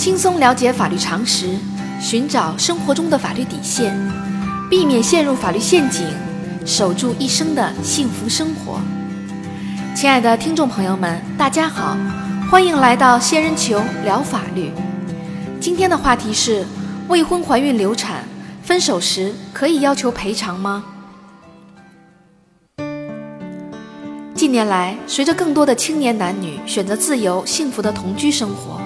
轻松了解法律常识，寻找生活中的法律底线，避免陷入法律陷阱，守住一生的幸福生活。亲爱的听众朋友们，大家好，欢迎来到仙人球聊法律。今天的话题是：未婚怀孕流产，分手时可以要求赔偿吗？近年来，随着更多的青年男女选择自由幸福的同居生活，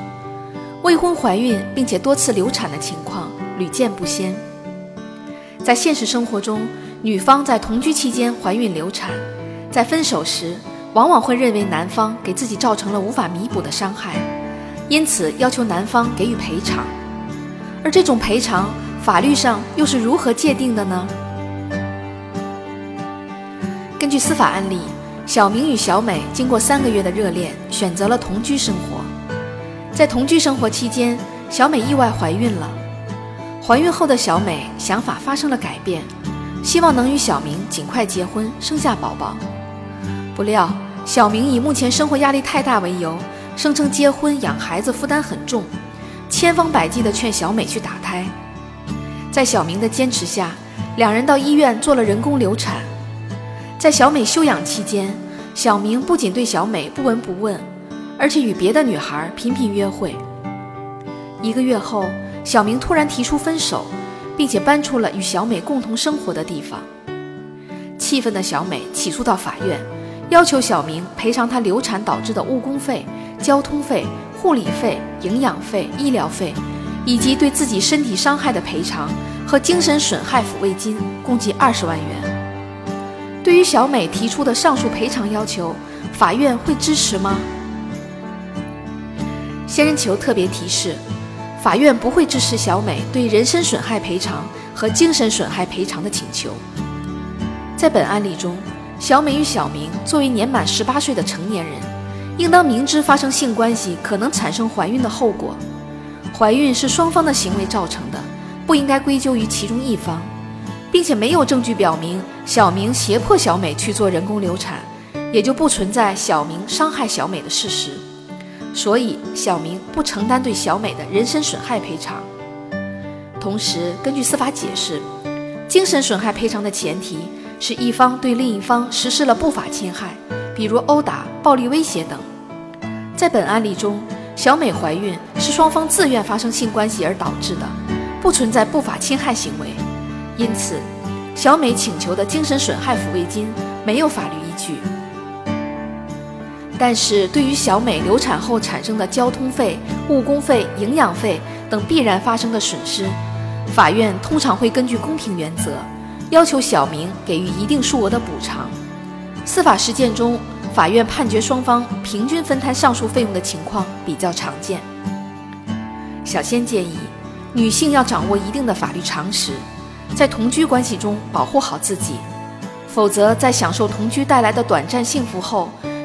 未婚怀孕并且多次流产的情况屡见不鲜。在现实生活中，女方在同居期间怀孕流产，在分手时往往会认为男方给自己造成了无法弥补的伤害，因此要求男方给予赔偿。而这种赔偿法律上又是如何界定的呢？根据司法案例。小明与小美经过三个月的热恋，选择了同居生活。在同居生活期间，小美意外怀孕了。怀孕后的小美想法发生了改变，希望能与小明尽快结婚，生下宝宝。不料，小明以目前生活压力太大为由，声称结婚养孩子负担很重，千方百计地劝小美去打胎。在小明的坚持下，两人到医院做了人工流产。在小美休养期间，小明不仅对小美不闻不问，而且与别的女孩频频约会。一个月后，小明突然提出分手，并且搬出了与小美共同生活的地方。气愤的小美起诉到法院，要求小明赔偿她流产导致的误工费、交通费、护理费、营养费、医疗费，以及对自己身体伤害的赔偿和精神损害抚慰金，共计二十万元。对于小美提出的上述赔偿要求，法院会支持吗？仙人球特别提示：法院不会支持小美对人身损害赔偿和精神损害赔偿的请求。在本案例中，小美与小明作为年满十八岁的成年人，应当明知发生性关系可能产生怀孕的后果，怀孕是双方的行为造成的，不应该归咎于其中一方。并且没有证据表明小明胁迫小美去做人工流产，也就不存在小明伤害小美的事实，所以小明不承担对小美的人身损害赔偿。同时，根据司法解释，精神损害赔偿的前提是一方对另一方实施了不法侵害，比如殴打、暴力威胁等。在本案例中，小美怀孕是双方自愿发生性关系而导致的，不存在不法侵害行为。因此，小美请求的精神损害抚慰金没有法律依据。但是对于小美流产后产生的交通费、误工费、营养费等必然发生的损失，法院通常会根据公平原则，要求小明给予一定数额的补偿。司法实践中，法院判决双方平均分摊上述费用的情况比较常见。小仙建议，女性要掌握一定的法律常识。在同居关系中保护好自己，否则在享受同居带来的短暂幸福后，